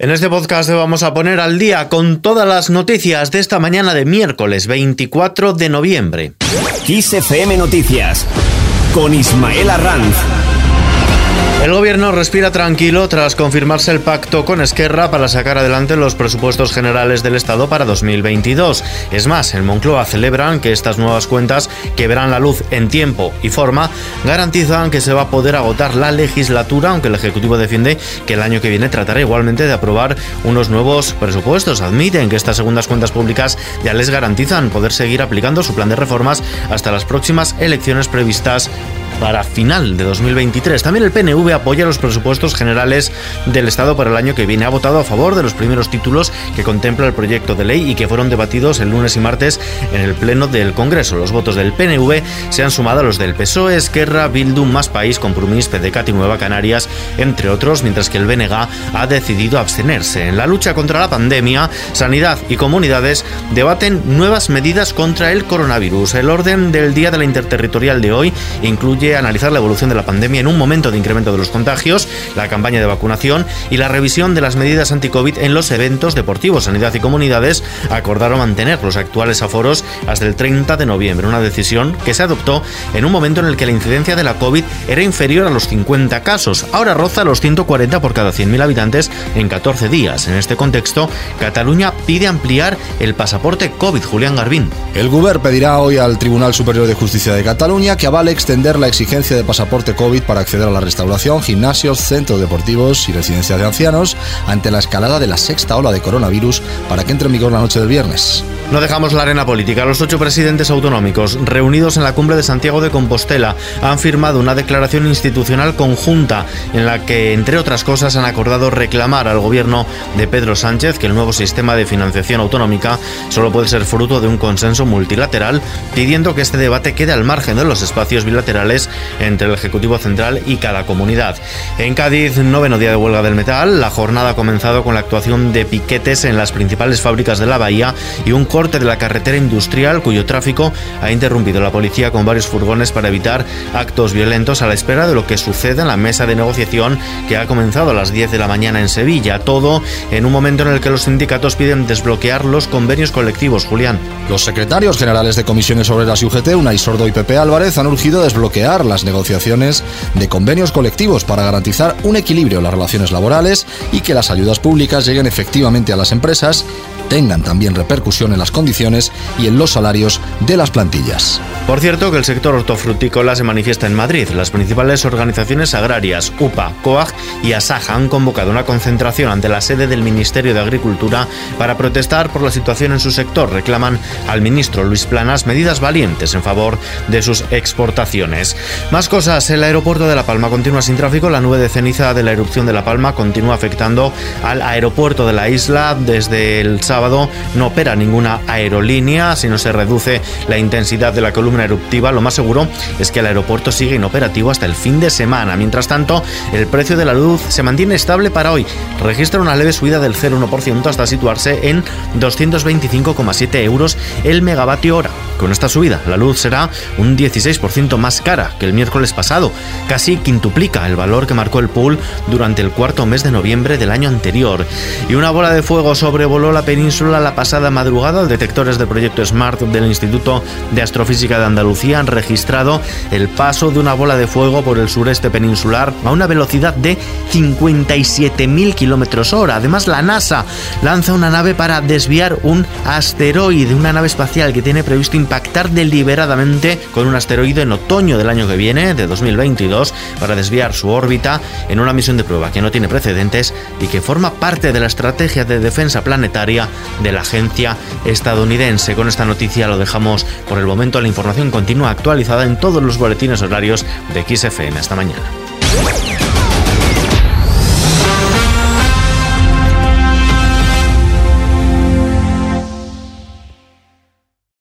En este podcast vamos a poner al día con todas las noticias de esta mañana de miércoles 24 de noviembre. XFM Noticias con Ismael Arranz. El gobierno respira tranquilo tras confirmarse el pacto con Esquerra para sacar adelante los presupuestos generales del Estado para 2022. Es más, en Moncloa celebran que estas nuevas cuentas, que verán la luz en tiempo y forma, garantizan que se va a poder agotar la legislatura, aunque el Ejecutivo defiende que el año que viene tratará igualmente de aprobar unos nuevos presupuestos. Admiten que estas segundas cuentas públicas ya les garantizan poder seguir aplicando su plan de reformas hasta las próximas elecciones previstas para final de 2023. También el PNV apoya los presupuestos generales del Estado para el año que viene. Ha votado a favor de los primeros títulos que contempla el proyecto de ley y que fueron debatidos el lunes y martes en el Pleno del Congreso. Los votos del PNV se han sumado a los del PSOE, Esquerra, Bildu, Más País, Compromís, PDCAT y Nueva Canarias, entre otros, mientras que el BNG ha decidido abstenerse. En la lucha contra la pandemia, Sanidad y comunidades debaten nuevas medidas contra el coronavirus. El orden del Día de la Interterritorial de hoy incluye analizar la evolución de la pandemia en un momento de incremento de los contagios, la campaña de vacunación y la revisión de las medidas anti-COVID en los eventos deportivos. Sanidad y comunidades acordaron mantener los actuales aforos hasta el 30 de noviembre, una decisión que se adoptó en un momento en el que la incidencia de la COVID era inferior a los 50 casos. Ahora roza los 140 por cada 100.000 habitantes en 14 días. En este contexto, Cataluña pide ampliar el pasaporte COVID. Julián Garbín. El Govern pedirá hoy al Tribunal Superior de Justicia de Cataluña que avale extender la exigencia de pasaporte COVID para acceder a la restauración, gimnasios, centros deportivos y residencias de ancianos ante la escalada de la sexta ola de coronavirus para que entre en vigor la noche del viernes. No dejamos la arena política. Los ocho presidentes autonómicos reunidos en la cumbre de Santiago de Compostela han firmado una declaración institucional conjunta en la que, entre otras cosas, han acordado reclamar al gobierno de Pedro Sánchez que el nuevo sistema de financiación autonómica solo puede ser fruto de un consenso multilateral, pidiendo que este debate quede al margen de los espacios bilaterales entre el Ejecutivo Central y cada comunidad. En Cádiz, noveno día de huelga del metal, la jornada ha comenzado con la actuación de piquetes en las principales fábricas de la bahía y un corte de la carretera industrial cuyo tráfico ha interrumpido la policía con varios furgones para evitar actos violentos a la espera de lo que suceda en la mesa de negociación que ha comenzado a las 10 de la mañana en Sevilla. Todo en un momento en el que los sindicatos piden desbloquear los convenios colectivos. Julián. Los secretarios generales de comisiones obreras y UGT, Unai Sordo y Pepe Álvarez, han urgido desbloquear las negociaciones de convenios colectivos para garantizar un equilibrio en las relaciones laborales y que las ayudas públicas lleguen efectivamente a las empresas tengan también repercusión en las condiciones y en los salarios de las plantillas. Por cierto, que el sector hortofrutícola se manifiesta en Madrid. Las principales organizaciones agrarias, UPA, COAG y ASAJA han convocado una concentración ante la sede del Ministerio de Agricultura para protestar por la situación en su sector. Reclaman al ministro Luis Planas medidas valientes en favor de sus exportaciones. Más cosas, el aeropuerto de La Palma continúa sin tráfico. La nube de ceniza de la erupción de La Palma continúa afectando al aeropuerto de la isla desde el sábado no opera ninguna aerolínea, si no se reduce la intensidad de la columna eruptiva, lo más seguro es que el aeropuerto sigue inoperativo hasta el fin de semana. Mientras tanto, el precio de la luz se mantiene estable para hoy. Registra una leve subida del 0,1% hasta situarse en 225,7 euros el megavatio hora. Con esta subida, la luz será un 16% más cara que el miércoles pasado, casi quintuplica el valor que marcó el pool durante el cuarto mes de noviembre del año anterior. Y una bola de fuego sobrevoló la península la pasada madrugada, detectores del proyecto SMART del Instituto de Astrofísica de Andalucía han registrado el paso de una bola de fuego por el sureste peninsular a una velocidad de 57.000 kilómetros hora. Además, la NASA lanza una nave para desviar un asteroide, una nave espacial que tiene previsto impactar deliberadamente con un asteroide en otoño del año que viene, de 2022, para desviar su órbita en una misión de prueba que no tiene precedentes y que forma parte de la estrategia de defensa planetaria de la agencia estadounidense. Con esta noticia lo dejamos por el momento. La información continúa actualizada en todos los boletines horarios de XFM. Hasta mañana.